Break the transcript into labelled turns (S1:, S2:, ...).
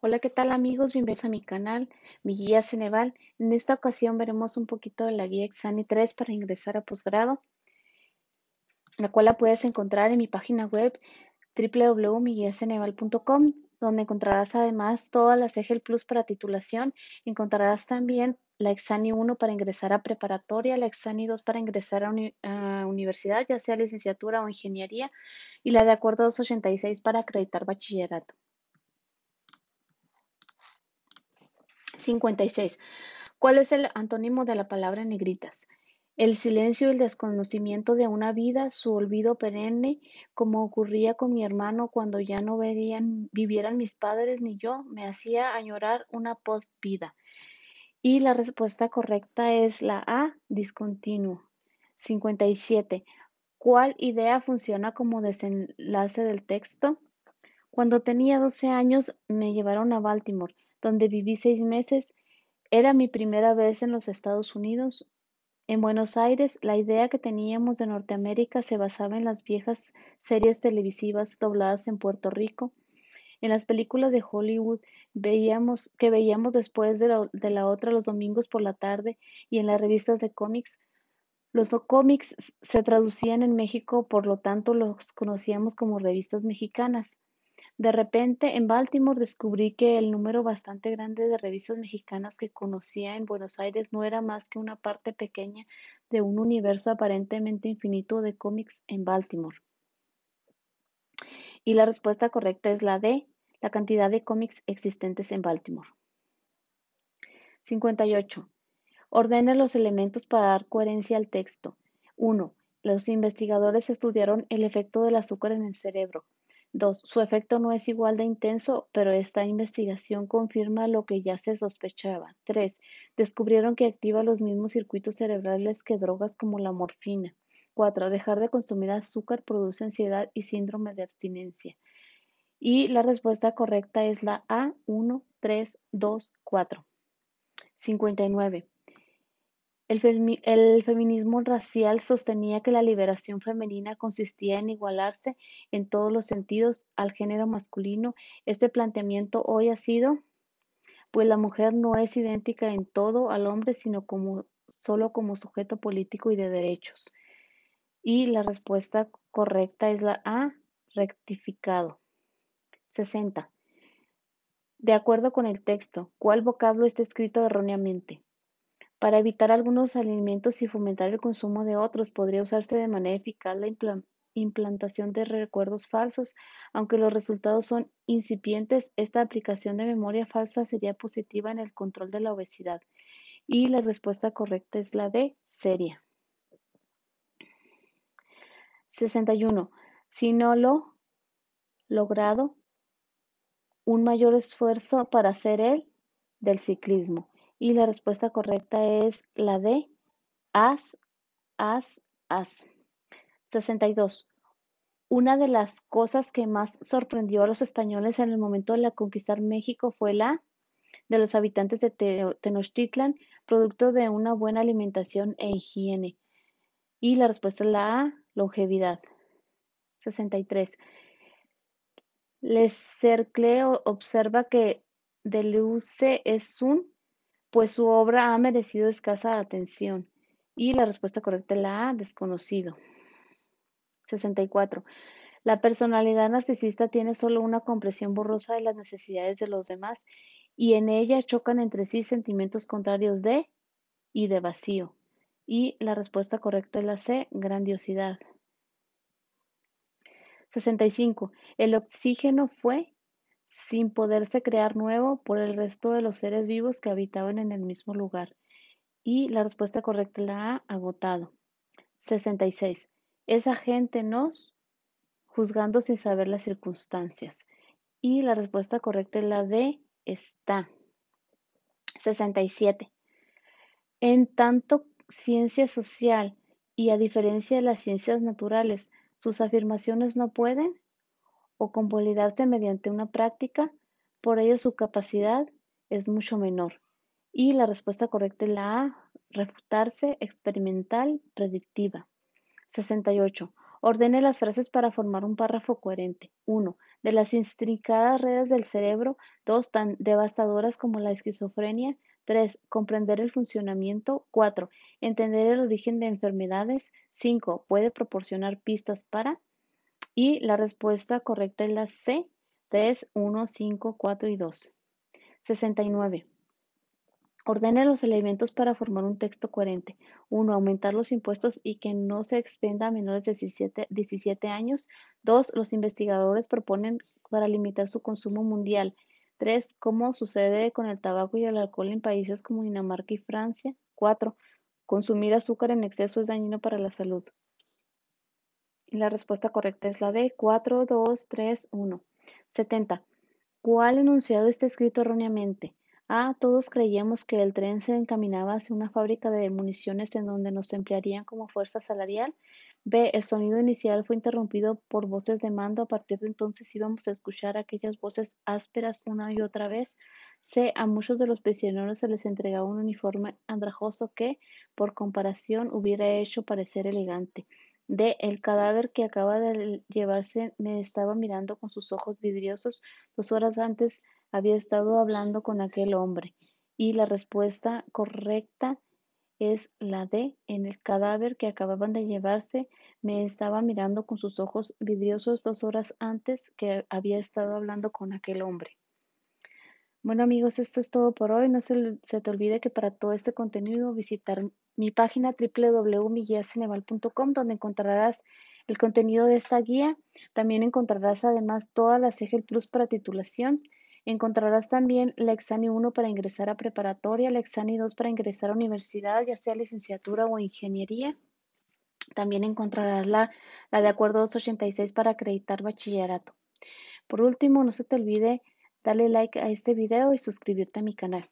S1: Hola, ¿qué tal amigos? Bienvenidos a mi canal, mi guía Ceneval. En esta ocasión veremos un poquito de la guía Exani 3 para ingresar a posgrado, la cual la puedes encontrar en mi página web www.miguiaceneval.com, donde encontrarás además todas las EGEL Plus para titulación. Encontrarás también la Exani 1 para ingresar a preparatoria, la Exani 2 para ingresar a, a, universidad, ya sea licenciatura o ingeniería, y la de acuerdo 286 para acreditar bachillerato. 56. ¿Cuál es el antónimo de la palabra negritas? El silencio y el desconocimiento de una vida, su olvido perenne, como ocurría con mi hermano cuando ya no verían, vivieran mis padres ni yo, me hacía añorar una post-vida. Y la respuesta correcta es la A, discontinuo. 57. ¿Cuál idea funciona como desenlace del texto? Cuando tenía 12 años me llevaron a Baltimore donde viví seis meses. Era mi primera vez en los Estados Unidos. En Buenos Aires, la idea que teníamos de Norteamérica se basaba en las viejas series televisivas dobladas en Puerto Rico. En las películas de Hollywood veíamos, que veíamos después de la, de la otra los domingos por la tarde y en las revistas de cómics. Los cómics se traducían en México, por lo tanto los conocíamos como revistas mexicanas. De repente, en Baltimore descubrí que el número bastante grande de revistas mexicanas que conocía en Buenos Aires no era más que una parte pequeña de un universo aparentemente infinito de cómics en Baltimore. Y la respuesta correcta es la D, la cantidad de cómics existentes en Baltimore. 58. Ordene los elementos para dar coherencia al texto. 1. Los investigadores estudiaron el efecto del azúcar en el cerebro. 2. Su efecto no es igual de intenso, pero esta investigación confirma lo que ya se sospechaba. 3. Descubrieron que activa los mismos circuitos cerebrales que drogas como la morfina. 4. Dejar de consumir azúcar produce ansiedad y síndrome de abstinencia. Y la respuesta correcta es la A, 1, 3, 2, 4. 59. El, feminismo racial sostenía que la liberación femenina consistía en igualarse en todos los sentidos al género masculino. Este planteamiento hoy ha sido, pues la mujer no es idéntica en todo al hombre, sino como solo como sujeto político y de derechos. Y la respuesta correcta es la A, rectificado. 60. De acuerdo con el texto, ¿cuál vocablo está escrito erróneamente? Para evitar algunos alimentos y fomentar el consumo de otros, podría usarse de manera eficaz la implantación de recuerdos falsos. Aunque los resultados son incipientes, esta aplicación de memoria falsa sería positiva en el control de la obesidad. Y la respuesta correcta es la D, seria. 61. Si no lo logrado, un mayor esfuerzo para hacer el del ciclismo. Y la respuesta correcta es la de as, as, as. 62. Una de las cosas que más sorprendió a los españoles en el momento de la conquistar México fue la de los habitantes de Tenochtitlan, producto de una buena alimentación e higiene. Y la respuesta es la A, longevidad. 63. Les Cercle observa que Deleuze es un pues su obra ha merecido escasa atención. Y la respuesta correcta es la A, desconocido. 64. La personalidad narcisista tiene solo una comprensión borrosa de las necesidades de los demás y en ella chocan entre sí sentimientos contrarios de y de vacío. Y la respuesta correcta es la C, grandiosidad. 65. El oxígeno fue sin poderse crear nuevo por el resto de los seres vivos que habitaban en el mismo lugar. Y la respuesta correcta la A, agotado. 66. Esa gente nos juzgando sin saber las circunstancias. Y la respuesta correcta es la D, está. 67. En tanto ciencia social y a diferencia de las ciencias naturales, sus afirmaciones no pueden o convalidarse mediante una práctica, por ello su capacidad es mucho menor. Y la respuesta correcta es la A, refutarse, experimental, predictiva. 68. Ordene las frases para formar un párrafo coherente. 1. De las intrincadas redes del cerebro. 2. Tan devastadoras como la esquizofrenia. 3. Comprender el funcionamiento. 4. Entender el origen de enfermedades. 5. Puede proporcionar pistas para. Y la respuesta correcta es la C. 3, 1, 5, 4 y 2. 69. Ordene los elementos para formar un texto coherente. 1. Aumentar los impuestos y que no se expenda a menores de 17, 17 años. 2. Los investigadores proponen para limitar su consumo mundial. 3. Cómo sucede con el tabaco y el alcohol en países como Dinamarca y Francia. 4. Consumir azúcar en exceso es dañino para la salud. Y la respuesta correcta es la D. 4, 2, 3, 1. 70. ¿Cuál enunciado está escrito erróneamente? A. Todos creíamos que el tren se encaminaba hacia una fábrica de municiones en donde nos emplearían como fuerza salarial. B. El sonido inicial fue interrumpido por voces de mando. A partir de entonces íbamos a escuchar aquellas voces ásperas una y otra vez. C. A muchos de los prisioneros se les entregaba un uniforme andrajoso que, por comparación, hubiera hecho parecer elegante. D. El cadáver que acaba de llevarse me estaba mirando con sus ojos vidriosos. Dos horas antes había estado hablando con aquel hombre. Y la respuesta correcta es la D. En el cadáver que acababan de llevarse me estaba mirando con sus ojos vidriosos dos horas antes que había estado hablando con aquel hombre. Bueno amigos, esto es todo por hoy. No se, se te olvide que para todo este contenido visitar mi página www.miguiaceneval.com donde encontrarás el contenido de esta guía. También encontrarás además todas las EGEL Plus para titulación Encontrarás también la Exani 1 para ingresar a preparatoria, la Exani 2 para ingresar a universidad, ya sea licenciatura o ingeniería. También encontrarás la, la de acuerdo 286 para acreditar bachillerato. Por último, no se te olvide darle like a este video y suscribirte a mi canal.